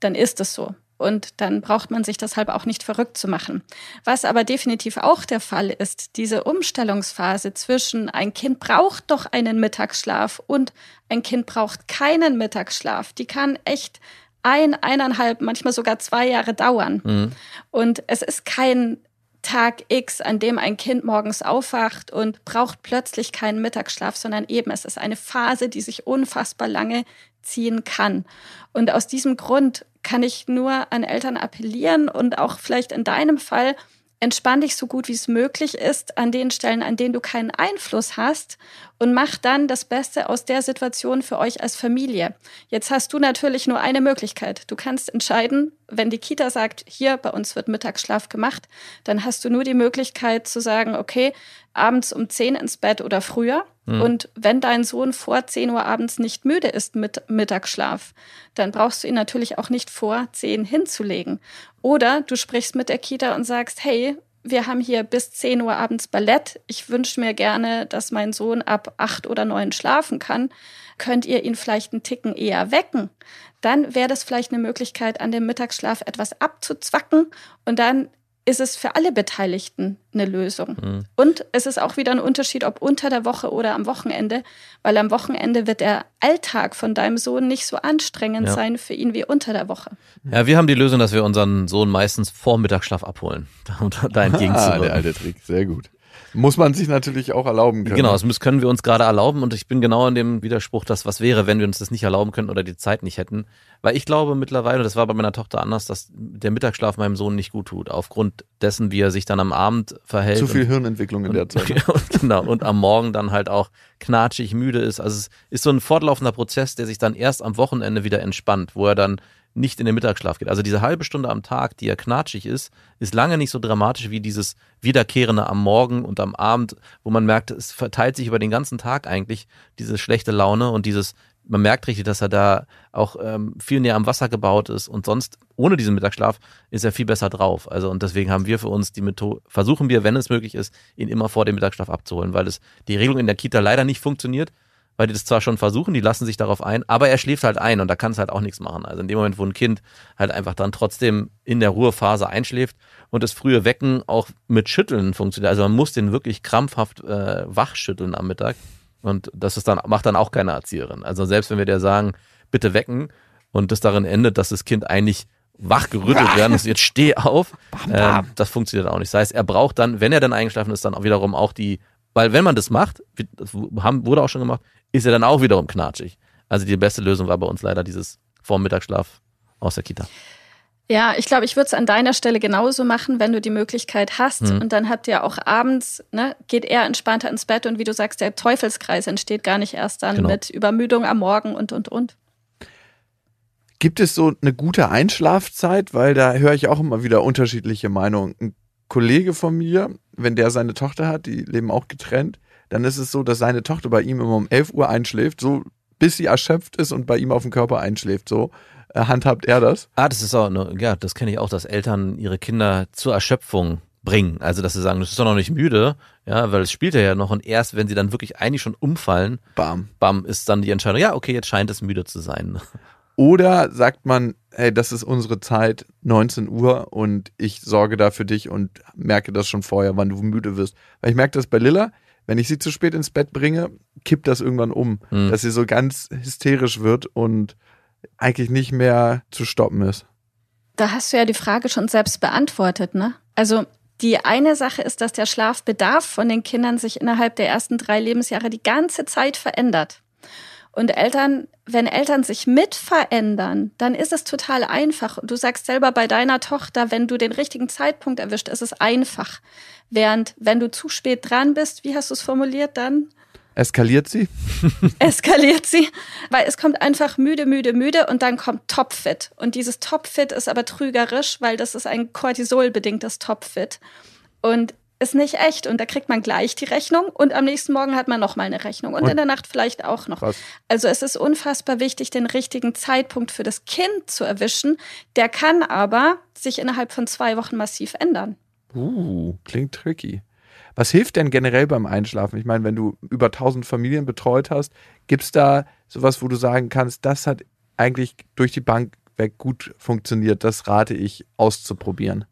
dann ist es so. Und dann braucht man sich deshalb auch nicht verrückt zu machen. Was aber definitiv auch der Fall ist, diese Umstellungsphase zwischen ein Kind braucht doch einen Mittagsschlaf und ein Kind braucht keinen Mittagsschlaf, die kann echt ein, eineinhalb, manchmal sogar zwei Jahre dauern. Mhm. Und es ist kein Tag X, an dem ein Kind morgens aufwacht und braucht plötzlich keinen Mittagsschlaf, sondern eben es ist eine Phase, die sich unfassbar lange ziehen kann. Und aus diesem Grund kann ich nur an Eltern appellieren und auch vielleicht in deinem Fall entspann dich so gut wie es möglich ist an den Stellen, an denen du keinen Einfluss hast und mach dann das Beste aus der Situation für euch als Familie. Jetzt hast du natürlich nur eine Möglichkeit. Du kannst entscheiden, wenn die Kita sagt, hier bei uns wird Mittagsschlaf gemacht, dann hast du nur die Möglichkeit zu sagen, okay, abends um 10 ins Bett oder früher. Mhm. Und wenn dein Sohn vor 10 Uhr abends nicht müde ist mit Mittagsschlaf, dann brauchst du ihn natürlich auch nicht vor 10 hinzulegen. Oder du sprichst mit der Kita und sagst, hey, wir haben hier bis 10 Uhr abends Ballett. Ich wünsche mir gerne, dass mein Sohn ab 8 oder 9 schlafen kann. Könnt ihr ihn vielleicht einen Ticken eher wecken? Dann wäre das vielleicht eine Möglichkeit, an dem Mittagsschlaf etwas abzuzwacken und dann ist es für alle Beteiligten eine Lösung. Mhm. Und es ist auch wieder ein Unterschied, ob unter der Woche oder am Wochenende, weil am Wochenende wird der Alltag von deinem Sohn nicht so anstrengend ja. sein für ihn wie unter der Woche. Ja, wir haben die Lösung, dass wir unseren Sohn meistens vor Mittagsschlaf abholen, [laughs] um da entgegenzuwirken. Ah, der alte Trick, sehr gut. Muss man sich natürlich auch erlauben können. Genau, das können wir uns gerade erlauben und ich bin genau in dem Widerspruch, dass was wäre, wenn wir uns das nicht erlauben könnten oder die Zeit nicht hätten. Weil ich glaube mittlerweile, das war bei meiner Tochter anders, dass der Mittagsschlaf meinem Sohn nicht gut tut, aufgrund dessen, wie er sich dann am Abend verhält. Zu viel und, Hirnentwicklung in der Zeit. [laughs] und, genau, und am Morgen dann halt auch knatschig müde ist. Also es ist so ein fortlaufender Prozess, der sich dann erst am Wochenende wieder entspannt, wo er dann nicht in den Mittagsschlaf geht. Also diese halbe Stunde am Tag, die ja knatschig ist, ist lange nicht so dramatisch wie dieses Wiederkehrende am Morgen und am Abend, wo man merkt, es verteilt sich über den ganzen Tag eigentlich diese schlechte Laune und dieses, man merkt richtig, dass er da auch ähm, viel näher am Wasser gebaut ist und sonst ohne diesen Mittagsschlaf ist er viel besser drauf. Also und deswegen haben wir für uns die Methode, versuchen wir, wenn es möglich ist, ihn immer vor dem Mittagsschlaf abzuholen, weil es die Regelung in der Kita leider nicht funktioniert weil die das zwar schon versuchen, die lassen sich darauf ein, aber er schläft halt ein und da kann es halt auch nichts machen. Also in dem Moment, wo ein Kind halt einfach dann trotzdem in der Ruhephase einschläft und das frühe Wecken auch mit Schütteln funktioniert. Also man muss den wirklich krampfhaft äh, wachschütteln am Mittag und das ist dann macht dann auch keine Erzieherin. Also selbst wenn wir der sagen, bitte wecken und das darin endet, dass das Kind eigentlich wach gerüttelt [laughs] werden muss, jetzt steh auf, äh, das funktioniert auch nicht. Das heißt, er braucht dann, wenn er dann eingeschlafen ist, dann auch wiederum auch die weil wenn man das macht, das haben, wurde auch schon gemacht, ist er dann auch wiederum knatschig. Also die beste Lösung war bei uns leider dieses Vormittagsschlaf aus der Kita. Ja, ich glaube, ich würde es an deiner Stelle genauso machen, wenn du die Möglichkeit hast. Mhm. Und dann habt ihr auch abends, ne, geht er entspannter ins Bett und wie du sagst, der Teufelskreis entsteht gar nicht erst dann genau. mit Übermüdung am Morgen und und und. Gibt es so eine gute Einschlafzeit? Weil da höre ich auch immer wieder unterschiedliche Meinungen. Ein Kollege von mir, wenn der seine Tochter hat, die leben auch getrennt, dann ist es so, dass seine Tochter bei ihm immer um 11 Uhr einschläft, so bis sie erschöpft ist und bei ihm auf dem Körper einschläft. So äh, handhabt er das. Ah, das ist auch, ne, ja, das kenne ich auch, dass Eltern ihre Kinder zur Erschöpfung bringen. Also, dass sie sagen, das ist doch noch nicht müde, ja, weil es spielt er ja noch und erst, wenn sie dann wirklich eigentlich schon umfallen, bam, bam, ist dann die Entscheidung, ja, okay, jetzt scheint es müde zu sein. Oder sagt man, hey, das ist unsere Zeit, 19 Uhr und ich sorge da für dich und merke das schon vorher, wann du müde wirst. Weil ich merke das bei Lilla, wenn ich sie zu spät ins Bett bringe, kippt das irgendwann um, Mhm. dass sie so ganz hysterisch wird und eigentlich nicht mehr zu stoppen ist. Da hast du ja die Frage schon selbst beantwortet, ne? Also die eine Sache ist, dass der Schlafbedarf von den Kindern sich innerhalb der ersten drei Lebensjahre die ganze Zeit verändert. Und Eltern, wenn Eltern sich mit verändern, dann ist es total einfach. Du sagst selber bei deiner Tochter, wenn du den richtigen Zeitpunkt erwischt, ist es einfach. Während wenn du zu spät dran bist, wie hast du es formuliert dann? Eskaliert sie? [laughs] [laughs] eskaliert sie, weil es kommt einfach müde, müde, müde und dann kommt Topfit. Und dieses Topfit ist aber trügerisch, weil das ist ein Cortisol-bedingtes Topfit und ist nicht echt. Und da kriegt man gleich die Rechnung und am nächsten Morgen hat man nochmal eine Rechnung und, Und- in der Nacht vielleicht auch noch. Krass. Also es ist unfassbar wichtig, den richtigen Zeitpunkt für das Kind zu erwischen. Der kann aber sich innerhalb von zwei Wochen massiv ändern. Uh, klingt tricky. Was hilft denn generell beim Einschlafen? Ich meine, wenn du über 1000 Familien betreut hast, gibt es da sowas, wo du sagen kannst, das hat eigentlich durch die Bank weg gut funktioniert, das rate ich auszuprobieren.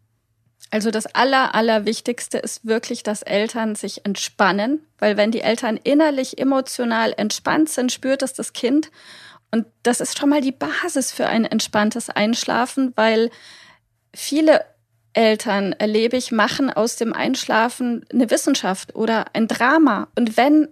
Also das Aller, Allerwichtigste ist wirklich, dass Eltern sich entspannen, weil wenn die Eltern innerlich, emotional entspannt sind, spürt es das Kind. Und das ist schon mal die Basis für ein entspanntes Einschlafen, weil viele Eltern, erlebe ich, machen aus dem Einschlafen eine Wissenschaft oder ein Drama. Und wenn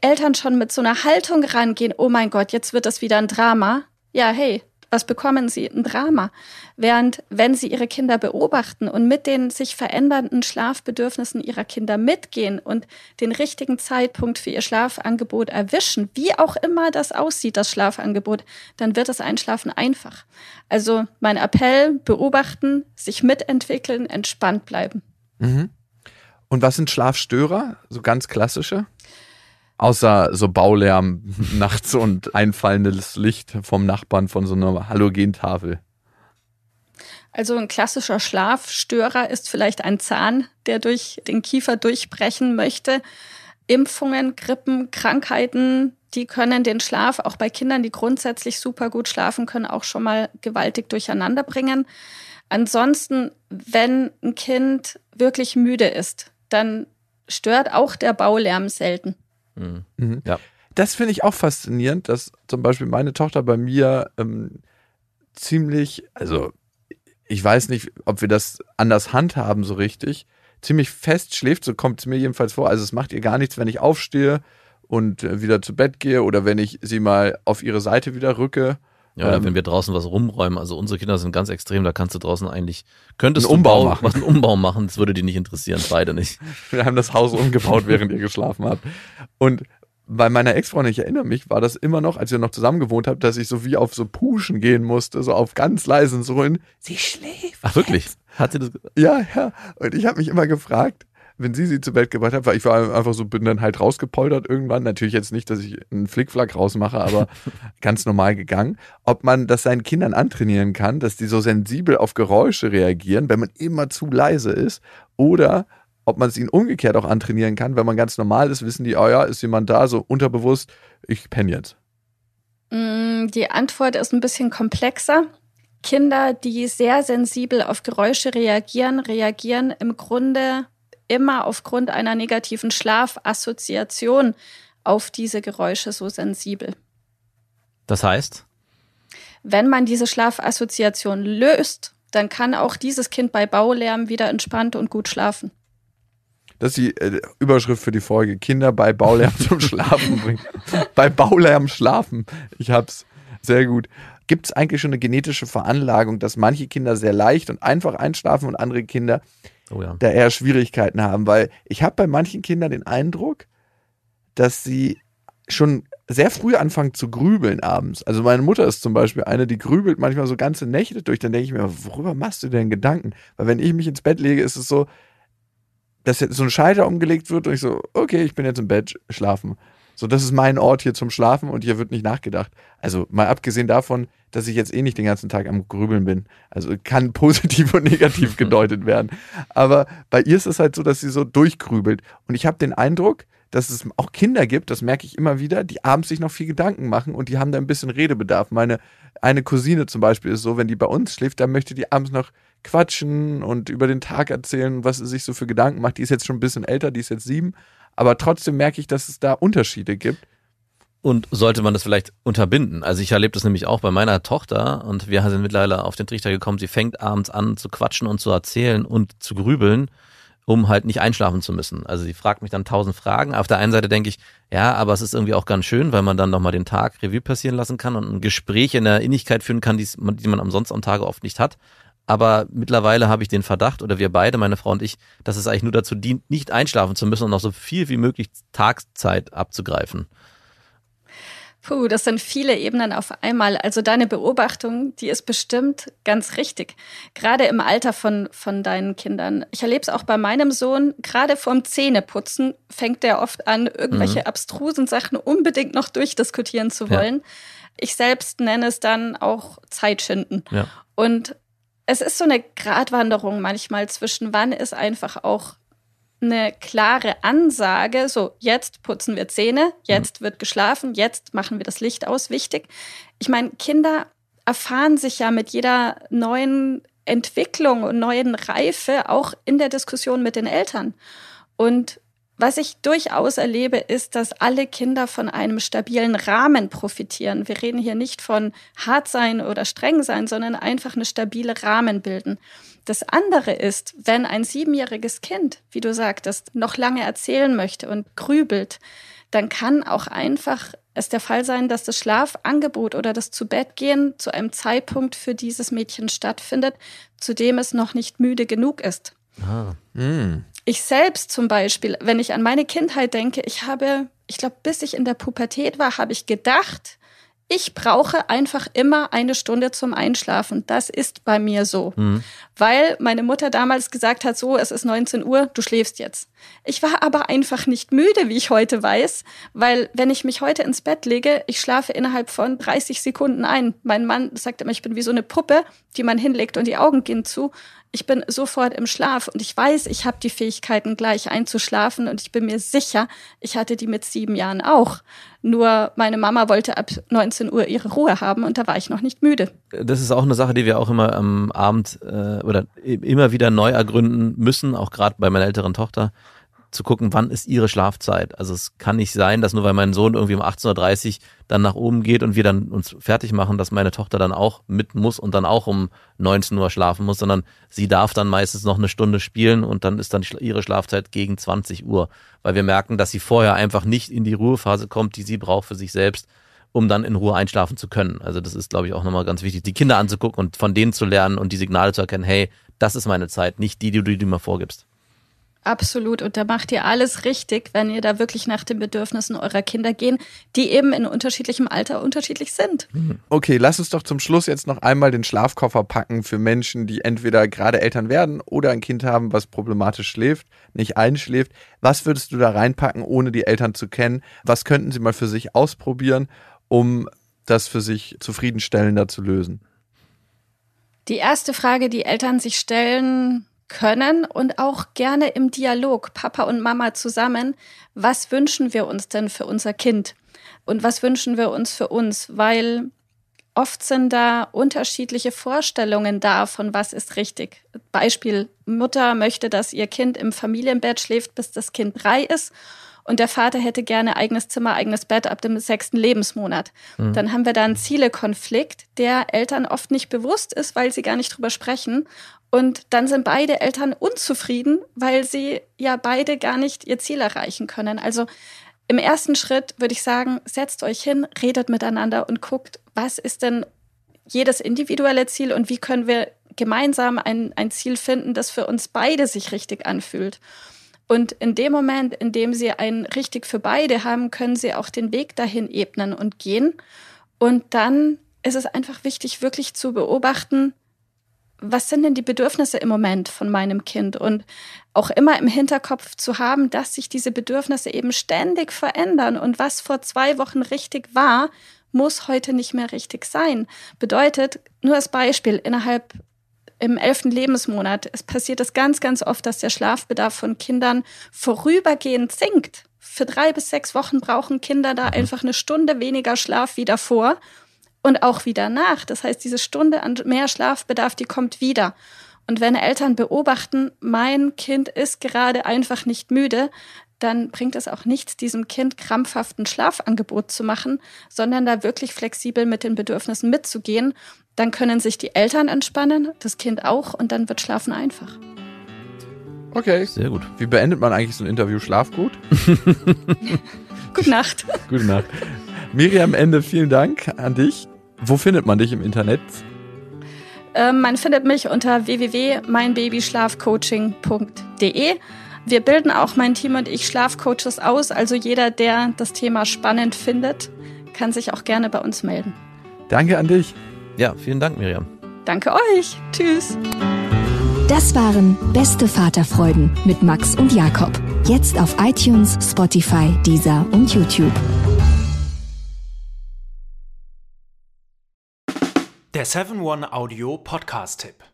Eltern schon mit so einer Haltung rangehen, oh mein Gott, jetzt wird das wieder ein Drama, ja, hey, was bekommen sie? Ein Drama. Während, wenn sie ihre Kinder beobachten und mit den sich verändernden Schlafbedürfnissen ihrer Kinder mitgehen und den richtigen Zeitpunkt für ihr Schlafangebot erwischen, wie auch immer das aussieht, das Schlafangebot, dann wird das Einschlafen einfach. Also mein Appell, beobachten, sich mitentwickeln, entspannt bleiben. Mhm. Und was sind Schlafstörer? So ganz klassische? Außer so Baulärm [laughs] nachts und einfallendes Licht vom Nachbarn von so einer Halogentafel. Also ein klassischer Schlafstörer ist vielleicht ein Zahn, der durch den Kiefer durchbrechen möchte. Impfungen, Grippen, Krankheiten, die können den Schlaf auch bei Kindern, die grundsätzlich super gut schlafen können, auch schon mal gewaltig durcheinander bringen. Ansonsten, wenn ein Kind wirklich müde ist, dann stört auch der Baulärm selten. Mhm. Mhm. Ja. Das finde ich auch faszinierend, dass zum Beispiel meine Tochter bei mir ähm, ziemlich, also ich weiß nicht, ob wir das anders handhaben so richtig, ziemlich fest schläft, so kommt es mir jedenfalls vor. Also es macht ihr gar nichts, wenn ich aufstehe und äh, wieder zu Bett gehe oder wenn ich sie mal auf ihre Seite wieder rücke. Ja, oder Ähm, wenn wir draußen was rumräumen, also unsere Kinder sind ganz extrem, da kannst du draußen eigentlich, könntest Einen du Umbau Bau- machen. was einen Umbau machen, das würde die nicht interessieren, beide nicht. [laughs] Wir haben das Haus umgebaut, während ihr geschlafen habt. Und bei meiner Ex-Freundin, ich erinnere mich, war das immer noch, als wir noch zusammen gewohnt haben, dass ich so wie auf so Puschen gehen musste, so auf ganz leisen so in, sie schläft. Ach wirklich? Hat sie das? Ja, ja. Und ich habe mich immer gefragt, wenn sie sie zu Bett gebracht hat, weil ich war einfach so, bin dann halt rausgepoltert irgendwann. Natürlich jetzt nicht, dass ich einen Flickflack rausmache, aber [laughs] ganz normal gegangen. Ob man das seinen Kindern antrainieren kann, dass die so sensibel auf Geräusche reagieren, wenn man immer zu leise ist. Oder ob man es ihnen umgekehrt auch antrainieren kann, wenn man ganz normal ist, wissen die, oh ja, ist jemand da, so unterbewusst, ich penne jetzt. Mm, Die Antwort ist ein bisschen komplexer. Kinder, die sehr sensibel auf Geräusche reagieren, reagieren im Grunde immer aufgrund einer negativen Schlafassoziation auf diese Geräusche so sensibel. Das heißt? Wenn man diese Schlafassoziation löst, dann kann auch dieses Kind bei Baulärm wieder entspannt und gut schlafen. Das ist die äh, Überschrift für die Folge. Kinder bei Baulärm zum Schlafen bringen. [laughs] bei Baulärm schlafen. Ich hab's. Sehr gut. Gibt es eigentlich schon eine genetische Veranlagung, dass manche Kinder sehr leicht und einfach einschlafen und andere Kinder Oh ja. da eher Schwierigkeiten haben? Weil ich habe bei manchen Kindern den Eindruck, dass sie schon sehr früh anfangen zu grübeln abends. Also meine Mutter ist zum Beispiel eine, die grübelt manchmal so ganze Nächte durch. Dann denke ich mir, worüber machst du denn Gedanken? Weil wenn ich mich ins Bett lege, ist es so, dass jetzt so ein Schalter umgelegt wird und ich so, okay, ich bin jetzt im Bett, schlafen. So, das ist mein Ort hier zum Schlafen und hier wird nicht nachgedacht. Also mal abgesehen davon, dass ich jetzt eh nicht den ganzen Tag am Grübeln bin. Also kann [laughs] positiv und negativ [laughs] gedeutet werden. Aber bei ihr ist es halt so, dass sie so durchgrübelt. Und ich habe den Eindruck, dass es auch Kinder gibt, das merke ich immer wieder, die abends sich noch viel Gedanken machen und die haben da ein bisschen Redebedarf. Meine eine Cousine zum Beispiel ist so, wenn die bei uns schläft, dann möchte die abends noch quatschen und über den Tag erzählen, was sie sich so für Gedanken macht. Die ist jetzt schon ein bisschen älter, die ist jetzt sieben, Aber trotzdem merke ich, dass es da Unterschiede gibt. Und sollte man das vielleicht unterbinden? Also ich erlebe das nämlich auch bei meiner Tochter und wir sind mittlerweile auf den Trichter gekommen, sie fängt abends an zu quatschen und zu erzählen und zu grübeln, um halt nicht einschlafen zu müssen. Also sie fragt mich dann tausend Fragen. Auf der einen Seite denke ich, ja, aber es ist irgendwie auch ganz schön, weil man dann nochmal den Tag Revue passieren lassen kann und ein Gespräch in der Innigkeit führen kann, die man ansonsten am Tage oft nicht hat. Aber mittlerweile habe ich den Verdacht, oder wir beide, meine Frau und ich, dass es eigentlich nur dazu dient, nicht einschlafen zu müssen und noch so viel wie möglich Tagszeit abzugreifen. Puh, das sind viele Ebenen auf einmal. Also deine Beobachtung, die ist bestimmt ganz richtig. Gerade im Alter von, von deinen Kindern. Ich erlebe es auch bei meinem Sohn. Gerade vorm Zähneputzen fängt er oft an, irgendwelche mhm. abstrusen Sachen unbedingt noch durchdiskutieren zu wollen. Ja. Ich selbst nenne es dann auch Zeitschinden. Ja. Und es ist so eine Gratwanderung manchmal zwischen wann ist einfach auch eine klare Ansage, so jetzt putzen wir Zähne, jetzt wird geschlafen, jetzt machen wir das Licht aus, wichtig. Ich meine, Kinder erfahren sich ja mit jeder neuen Entwicklung und neuen Reife auch in der Diskussion mit den Eltern. Und was ich durchaus erlebe, ist, dass alle Kinder von einem stabilen Rahmen profitieren. Wir reden hier nicht von hart sein oder streng sein, sondern einfach eine stabile Rahmen bilden. Das andere ist, wenn ein siebenjähriges Kind, wie du sagtest, noch lange erzählen möchte und grübelt, dann kann auch einfach es der Fall sein, dass das Schlafangebot oder das Zubettgehen zu einem Zeitpunkt für dieses Mädchen stattfindet, zu dem es noch nicht müde genug ist. Ah. Mm. Ich selbst zum Beispiel, wenn ich an meine Kindheit denke, ich habe, ich glaube, bis ich in der Pubertät war, habe ich gedacht, ich brauche einfach immer eine Stunde zum Einschlafen. Das ist bei mir so. Mhm. Weil meine Mutter damals gesagt hat, so, es ist 19 Uhr, du schläfst jetzt. Ich war aber einfach nicht müde, wie ich heute weiß, weil wenn ich mich heute ins Bett lege, ich schlafe innerhalb von 30 Sekunden ein. Mein Mann sagt immer, ich bin wie so eine Puppe, die man hinlegt und die Augen gehen zu ich bin sofort im Schlaf und ich weiß, ich habe die Fähigkeiten, gleich einzuschlafen und ich bin mir sicher, ich hatte die mit sieben Jahren auch. Nur meine Mama wollte ab 19 Uhr ihre Ruhe haben und da war ich noch nicht müde. Das ist auch eine Sache, die wir auch immer am Abend äh, oder immer wieder neu ergründen müssen, auch gerade bei meiner älteren Tochter zu gucken, wann ist ihre Schlafzeit. Also es kann nicht sein, dass nur weil mein Sohn irgendwie um 18.30 Uhr dann nach oben geht und wir dann uns fertig machen, dass meine Tochter dann auch mit muss und dann auch um 19 Uhr schlafen muss, sondern sie darf dann meistens noch eine Stunde spielen und dann ist dann ihre Schlafzeit gegen 20 Uhr, weil wir merken, dass sie vorher einfach nicht in die Ruhephase kommt, die sie braucht für sich selbst, um dann in Ruhe einschlafen zu können. Also das ist, glaube ich, auch nochmal ganz wichtig, die Kinder anzugucken und von denen zu lernen und die Signale zu erkennen, hey, das ist meine Zeit, nicht die, die du dir mal vorgibst. Absolut. Und da macht ihr alles richtig, wenn ihr da wirklich nach den Bedürfnissen eurer Kinder gehen, die eben in unterschiedlichem Alter unterschiedlich sind. Okay, lass uns doch zum Schluss jetzt noch einmal den Schlafkoffer packen für Menschen, die entweder gerade Eltern werden oder ein Kind haben, was problematisch schläft, nicht einschläft. Was würdest du da reinpacken, ohne die Eltern zu kennen? Was könnten sie mal für sich ausprobieren, um das für sich zufriedenstellender zu lösen? Die erste Frage, die Eltern sich stellen, können und auch gerne im Dialog, Papa und Mama zusammen, was wünschen wir uns denn für unser Kind? Und was wünschen wir uns für uns, weil oft sind da unterschiedliche Vorstellungen da von was ist richtig. Beispiel, Mutter möchte, dass ihr Kind im Familienbett schläft, bis das Kind drei ist und der Vater hätte gerne eigenes Zimmer, eigenes Bett ab dem sechsten Lebensmonat. Mhm. Dann haben wir da einen Zielekonflikt, der Eltern oft nicht bewusst ist, weil sie gar nicht drüber sprechen. Und dann sind beide Eltern unzufrieden, weil sie ja beide gar nicht ihr Ziel erreichen können. Also im ersten Schritt würde ich sagen, setzt euch hin, redet miteinander und guckt, was ist denn jedes individuelle Ziel und wie können wir gemeinsam ein, ein Ziel finden, das für uns beide sich richtig anfühlt. Und in dem Moment, in dem sie ein richtig für beide haben, können sie auch den Weg dahin ebnen und gehen. Und dann ist es einfach wichtig, wirklich zu beobachten, was sind denn die Bedürfnisse im Moment von meinem Kind und auch immer im Hinterkopf zu haben, dass sich diese Bedürfnisse eben ständig verändern und was vor zwei Wochen richtig war, muss heute nicht mehr richtig sein. Bedeutet, nur als Beispiel, innerhalb im elften Lebensmonat, es passiert es ganz, ganz oft, dass der Schlafbedarf von Kindern vorübergehend sinkt. Für drei bis sechs Wochen brauchen Kinder da einfach eine Stunde weniger Schlaf wie davor und auch wieder nach. Das heißt, diese Stunde an mehr Schlafbedarf, die kommt wieder. Und wenn Eltern beobachten, mein Kind ist gerade einfach nicht müde, dann bringt es auch nichts, diesem Kind krampfhaft ein Schlafangebot zu machen, sondern da wirklich flexibel mit den Bedürfnissen mitzugehen. Dann können sich die Eltern entspannen, das Kind auch und dann wird Schlafen einfach. Okay. Sehr gut. Wie beendet man eigentlich so ein Interview? Schlaf gut? [laughs] Gute Nacht. [laughs] Gute Nacht. Miriam Ende, vielen Dank an dich. Wo findet man dich im Internet? Ähm, man findet mich unter www.meinbabyschlafcoaching.de. Wir bilden auch mein Team und ich Schlafcoaches aus. Also jeder, der das Thema spannend findet, kann sich auch gerne bei uns melden. Danke an dich. Ja, vielen Dank, Miriam. Danke euch. Tschüss. Das waren Beste Vaterfreuden mit Max und Jakob. Jetzt auf iTunes, Spotify, Deezer und YouTube. Der 7-One Audio Podcast-Tipp.